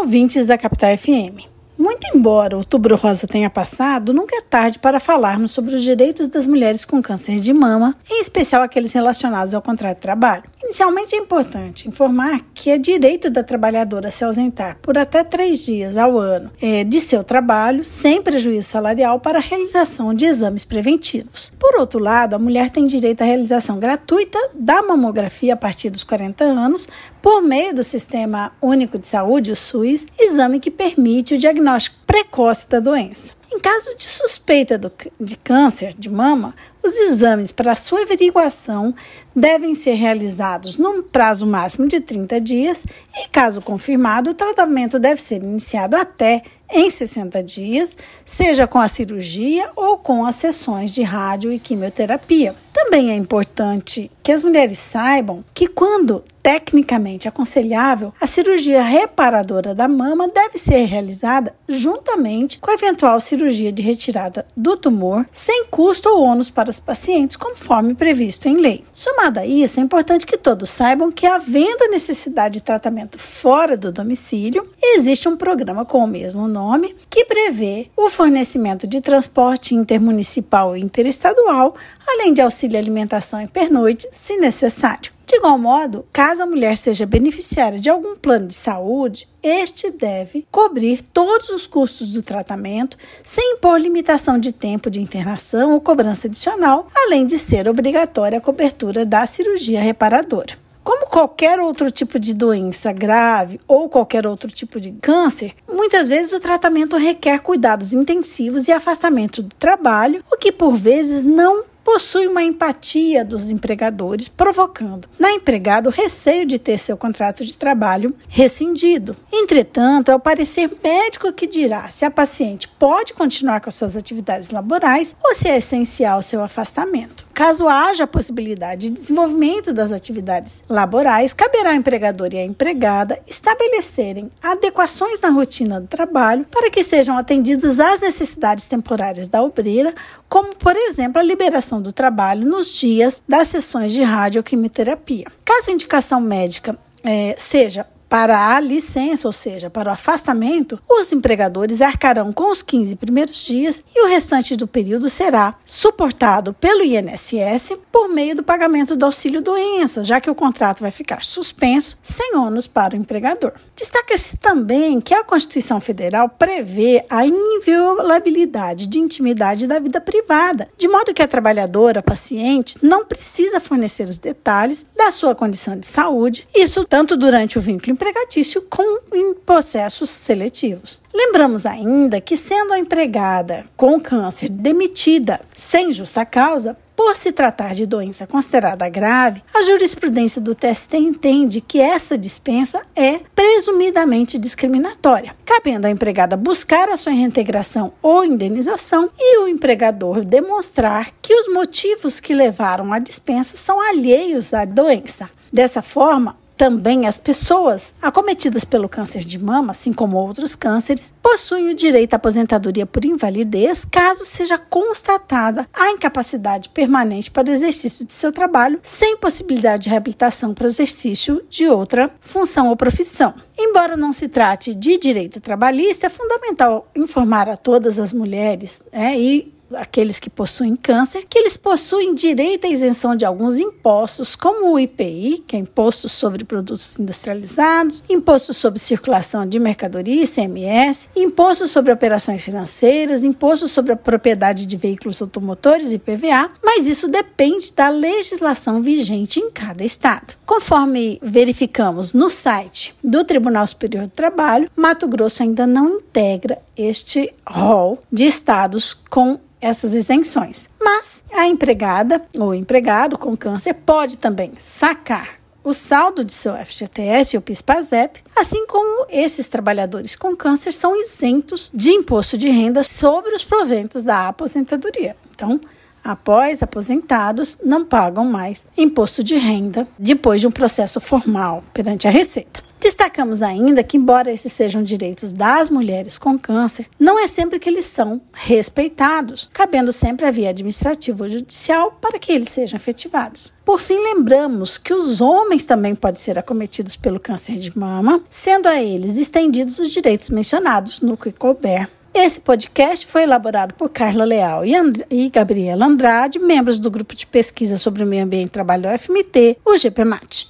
ouvintes da Capital FM. Muito embora outubro rosa tenha passado, nunca é tarde para falarmos sobre os direitos das mulheres com câncer de mama, em especial aqueles relacionados ao contrato de trabalho. Inicialmente é importante informar que é direito da trabalhadora se ausentar por até três dias ao ano é, de seu trabalho, sem prejuízo salarial, para a realização de exames preventivos. Por outro lado, a mulher tem direito à realização gratuita da mamografia a partir dos 40 anos, por meio do Sistema Único de Saúde, o SUS, exame que permite o diagnóstico diagnóstico precoce da doença. Em caso de suspeita do, de câncer de mama, os exames para sua averiguação devem ser realizados num prazo máximo de 30 dias e, caso confirmado, o tratamento deve ser iniciado até em 60 dias, seja com a cirurgia ou com as sessões de rádio e quimioterapia. Também é importante que as mulheres saibam que, quando tecnicamente aconselhável, a cirurgia reparadora da mama deve ser realizada juntamente com a eventual cirurgia de retirada do tumor, sem custo ou ônus para pacientes, conforme previsto em lei. Somado a isso, é importante que todos saibam que, havendo necessidade de tratamento fora do domicílio, existe um programa com o mesmo nome que prevê o fornecimento de transporte intermunicipal e interestadual, além de auxílio alimentação e pernoite, se necessário. De igual modo, caso a mulher seja beneficiária de algum plano de saúde, este deve cobrir todos os custos do tratamento, sem impor limitação de tempo de internação ou cobrança adicional, além de ser obrigatória a cobertura da cirurgia reparadora. Como qualquer outro tipo de doença grave ou qualquer outro tipo de câncer, muitas vezes o tratamento requer cuidados intensivos e afastamento do trabalho, o que por vezes não possui uma empatia dos empregadores, provocando na empregada o receio de ter seu contrato de trabalho rescindido. Entretanto, é o parecer médico que dirá se a paciente pode continuar com suas atividades laborais ou se é essencial seu afastamento. Caso haja possibilidade de desenvolvimento das atividades laborais, caberá ao empregador e à empregada estabelecerem adequações na rotina do trabalho para que sejam atendidas às necessidades temporárias da obreira, como, por exemplo, a liberação do trabalho nos dias das sessões de radioquimioterapia. Caso a indicação médica é, seja para a licença, ou seja, para o afastamento, os empregadores arcarão com os 15 primeiros dias e o restante do período será suportado pelo INSS por meio do pagamento do auxílio doença, já que o contrato vai ficar suspenso sem ônus para o empregador. Destaca-se também que a Constituição Federal prevê a inviolabilidade de intimidade da vida privada, de modo que a trabalhadora, a paciente, não precisa fornecer os detalhes da sua condição de saúde, isso tanto durante o vínculo empregatício como em processos seletivos. Lembramos ainda que, sendo a empregada com câncer demitida sem justa causa, por se tratar de doença considerada grave, a jurisprudência do TST entende que essa dispensa é presumidamente discriminatória, cabendo à empregada buscar a sua reintegração ou indenização e o empregador demonstrar que os motivos que levaram à dispensa são alheios à doença. Dessa forma, também as pessoas acometidas pelo câncer de mama, assim como outros cânceres, possuem o direito à aposentadoria por invalidez caso seja constatada a incapacidade permanente para o exercício de seu trabalho, sem possibilidade de reabilitação para o exercício de outra função ou profissão. Embora não se trate de direito trabalhista, é fundamental informar a todas as mulheres né, e aqueles que possuem câncer, que eles possuem direito à isenção de alguns impostos, como o IPI, que é Imposto sobre Produtos Industrializados, Imposto sobre Circulação de Mercadoria, ICMS, Imposto sobre Operações Financeiras, Imposto sobre a Propriedade de Veículos Automotores, IPVA, mas isso depende da legislação vigente em cada estado. Conforme verificamos no site do Tribunal Superior do Trabalho, Mato Grosso ainda não integra este rol de estados com essas isenções. Mas a empregada ou empregado com câncer pode também sacar o saldo de seu FGTS ou PIS/PASEP, assim como esses trabalhadores com câncer são isentos de imposto de renda sobre os proventos da aposentadoria. Então, após aposentados, não pagam mais imposto de renda depois de um processo formal perante a Receita. Destacamos ainda que, embora esses sejam direitos das mulheres com câncer, não é sempre que eles são respeitados, cabendo sempre a via administrativa ou judicial para que eles sejam efetivados. Por fim, lembramos que os homens também podem ser acometidos pelo câncer de mama, sendo a eles estendidos os direitos mencionados no que couber. Esse podcast foi elaborado por Carla Leal e, And e Gabriela Andrade, membros do grupo de pesquisa sobre o meio ambiente e trabalho do FMT, o GPMAT.